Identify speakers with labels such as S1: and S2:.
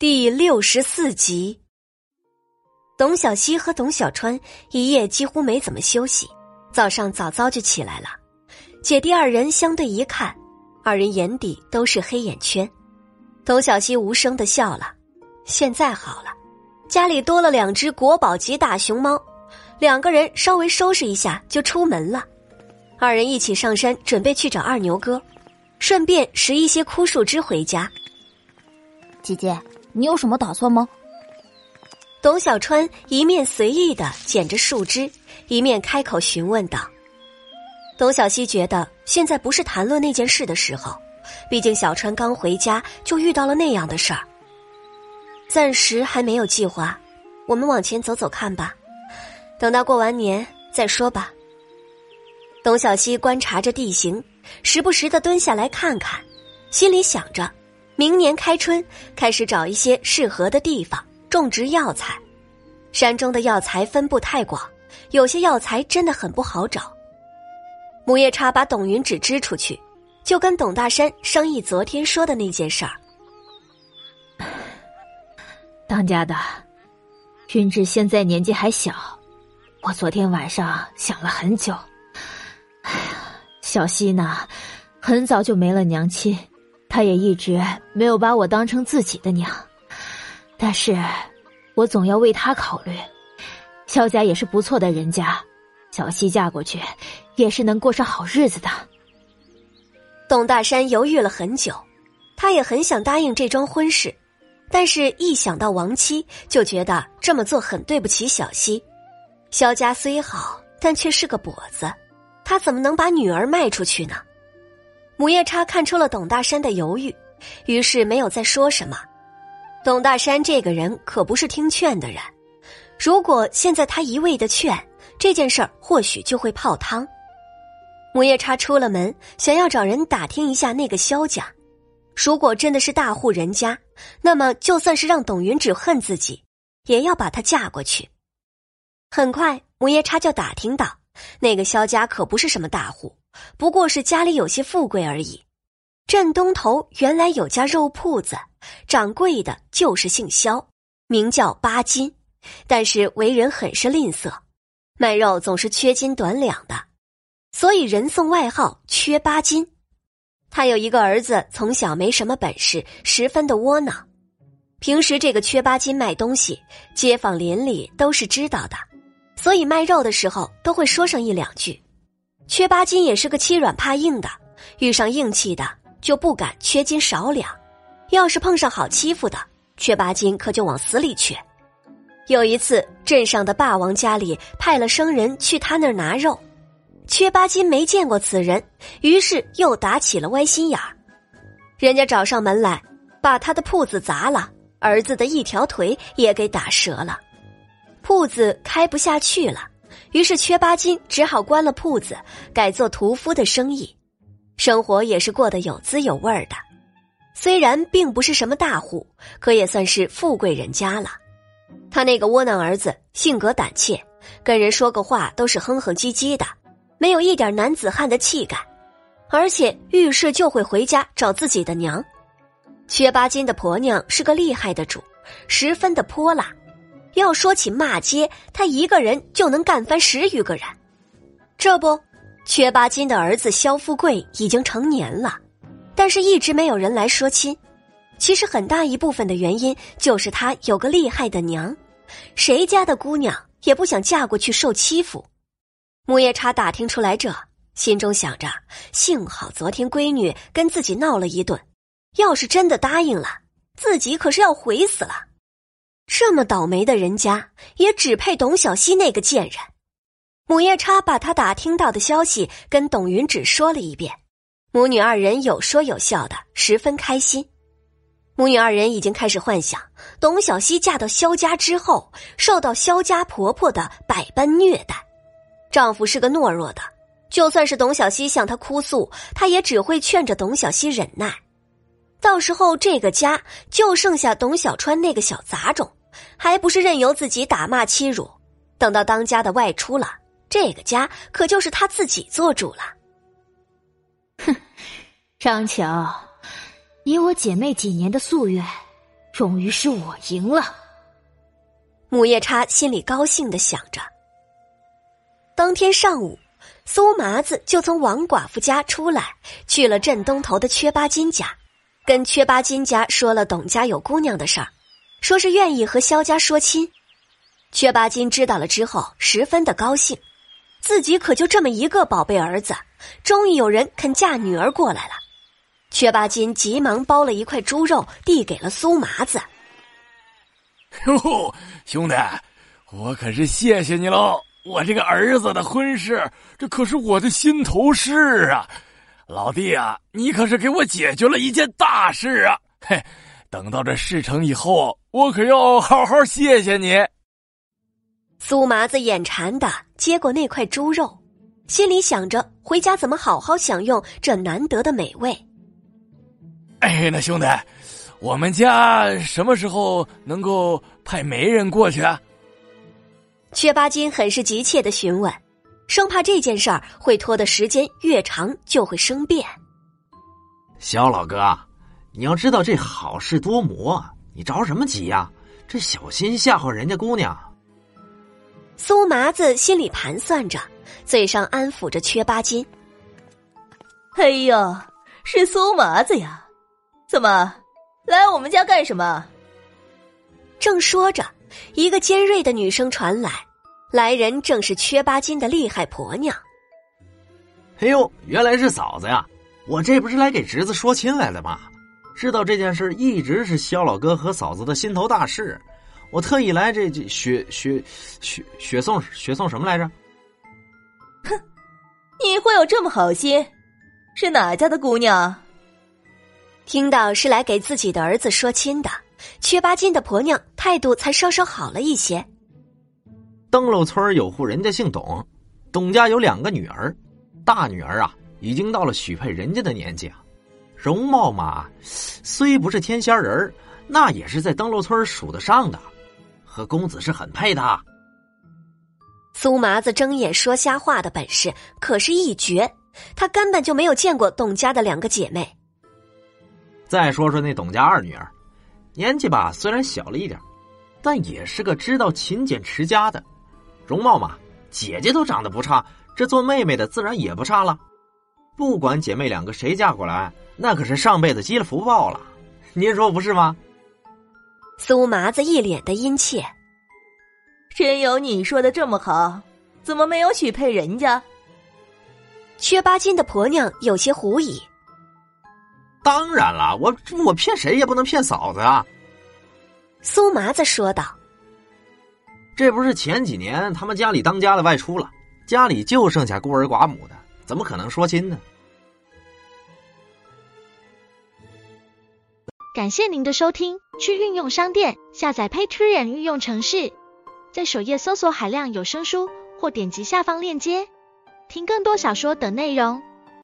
S1: 第六十四集，董小希和董小川一夜几乎没怎么休息，早上早早就起来了。姐弟二人相对一看，二人眼底都是黑眼圈。董小希无声的笑了。现在好了，家里多了两只国宝级大熊猫，两个人稍微收拾一下就出门了。二人一起上山，准备去找二牛哥，顺便拾一些枯树枝回家。
S2: 姐姐。你有什么打算吗？
S1: 董小川一面随意的捡着树枝，一面开口询问道。董小希觉得现在不是谈论那件事的时候，毕竟小川刚回家就遇到了那样的事儿。暂时还没有计划，我们往前走走看吧，等到过完年再说吧。董小希观察着地形，时不时的蹲下来看看，心里想着。明年开春，开始找一些适合的地方种植药材。山中的药材分布太广，有些药材真的很不好找。母夜叉把董云芷支出去，就跟董大山商议昨天说的那件事儿。
S2: 当家的，云芷现在年纪还小，我昨天晚上想了很久。哎呀，小希呢，很早就没了娘亲。他也一直没有把我当成自己的娘，但是，我总要为他考虑。萧家也是不错的人家，小西嫁过去，也是能过上好日子的。
S1: 董大山犹豫了很久，他也很想答应这桩婚事，但是一想到亡妻，就觉得这么做很对不起小西。萧家虽好，但却是个跛子，他怎么能把女儿卖出去呢？母夜叉看出了董大山的犹豫，于是没有再说什么。董大山这个人可不是听劝的人，如果现在他一味的劝，这件事儿或许就会泡汤。母夜叉出了门，想要找人打听一下那个萧家，如果真的是大户人家，那么就算是让董云芷恨自己，也要把她嫁过去。很快，母夜叉就打听到，那个萧家可不是什么大户。不过是家里有些富贵而已。镇东头原来有家肉铺子，掌柜的就是姓肖，名叫八斤，但是为人很是吝啬，卖肉总是缺斤短两的，所以人送外号“缺八斤”。他有一个儿子，从小没什么本事，十分的窝囊。平时这个缺八斤卖东西，街坊邻里都是知道的，所以卖肉的时候都会说上一两句。缺八斤也是个欺软怕硬的，遇上硬气的就不敢缺斤少两，要是碰上好欺负的，缺八斤可就往死里缺。有一次，镇上的霸王家里派了生人去他那儿拿肉，缺八斤没见过此人，于是又打起了歪心眼儿。人家找上门来，把他的铺子砸了，儿子的一条腿也给打折了，铺子开不下去了。于是缺八斤只好关了铺子，改做屠夫的生意，生活也是过得有滋有味的。虽然并不是什么大户，可也算是富贵人家了。他那个窝囊儿子性格胆怯，跟人说个话都是哼哼唧唧的，没有一点男子汉的气概，而且遇事就会回家找自己的娘。缺八斤的婆娘是个厉害的主，十分的泼辣。要说起骂街，他一个人就能干翻十余个人。这不，缺八斤的儿子肖富贵已经成年了，但是一直没有人来说亲。其实很大一部分的原因就是他有个厉害的娘，谁家的姑娘也不想嫁过去受欺负。木叶叉打听出来这，心中想着：幸好昨天闺女跟自己闹了一顿，要是真的答应了，自己可是要悔死了。这么倒霉的人家，也只配董小希那个贱人。母夜叉把他打听到的消息跟董云芷说了一遍，母女二人有说有笑的，十分开心。母女二人已经开始幻想，董小希嫁到萧家之后，受到萧家婆婆的百般虐待。丈夫是个懦弱的，就算是董小希向他哭诉，他也只会劝着董小希忍耐。到时候，这个家就剩下董小川那个小杂种。还不是任由自己打骂欺辱，等到当家的外出了，这个家可就是他自己做主了。
S2: 哼，张乔，以我姐妹几年的夙愿，终于是我赢了。
S1: 母夜叉心里高兴的想着。当天上午，苏麻子就从王寡妇家出来，去了镇东头的缺八金家，跟缺八金家说了董家有姑娘的事儿，说是愿意和萧家说亲。缺八金知道了之后，十分的高兴，自己可就这么一个宝贝儿子，终于有人肯嫁女儿过来了。缺八金急忙包了一块猪肉，递给了苏麻子。
S3: 哟，兄弟，我可是谢谢你喽！我这个儿子的婚事，这可是我的心头事啊！老弟啊，你可是给我解决了一件大事啊！嘿，等到这事成以后，我可要好好谢谢你。
S1: 苏麻子眼馋的接过那块猪肉，心里想着回家怎么好好享用这难得的美味。
S3: 哎，那兄弟。我们家什么时候能够派媒人过去啊？
S1: 缺八金很是急切的询问，生怕这件事儿会拖的时间越长就会生变。
S4: 肖老哥，你要知道这好事多磨，你着什么急呀？这小心吓唬人家姑娘。
S1: 苏麻子心里盘算着，嘴上安抚着缺八斤。
S5: 哎呦，是苏麻子呀？怎么？来我们家干什么？
S1: 正说着，一个尖锐的女声传来，来人正是缺八斤的厉害婆娘。
S4: 哎呦，原来是嫂子呀！我这不是来给侄子说亲来的吗？知道这件事一直是肖老哥和嫂子的心头大事，我特意来这这雪雪雪雪送雪送什么来着？
S5: 哼，你会有这么好心？是哪家的姑娘？
S1: 听到是来给自己的儿子说亲的，缺八斤的婆娘态度才稍稍好了一些。
S4: 登楼村有户人家姓董，董家有两个女儿，大女儿啊已经到了许配人家的年纪啊，容貌嘛虽不是天仙人那也是在灯笼村数得上的，和公子是很配的。
S1: 苏麻子睁眼说瞎话的本事可是一绝，他根本就没有见过董家的两个姐妹。
S4: 再说说那董家二女儿，年纪吧虽然小了一点，但也是个知道勤俭持家的，容貌嘛，姐姐都长得不差，这做妹妹的自然也不差了。不管姐妹两个谁嫁过来，那可是上辈子积了福报了，您说不是吗？
S1: 苏麻子一脸的殷切，
S5: 真有你说的这么好？怎么没有许配人家？
S1: 缺八斤的婆娘有些狐疑。
S4: 当然了，我我骗谁也不能骗嫂子啊！
S1: 苏麻子说道：“
S4: 这不是前几年他们家里当家的外出了，家里就剩下孤儿寡母的，怎么可能说亲呢？”
S6: 感谢您的收听，去运用商店下载 Patreon 运用城市，在首页搜索海量有声书，或点击下方链接听更多小说等内容。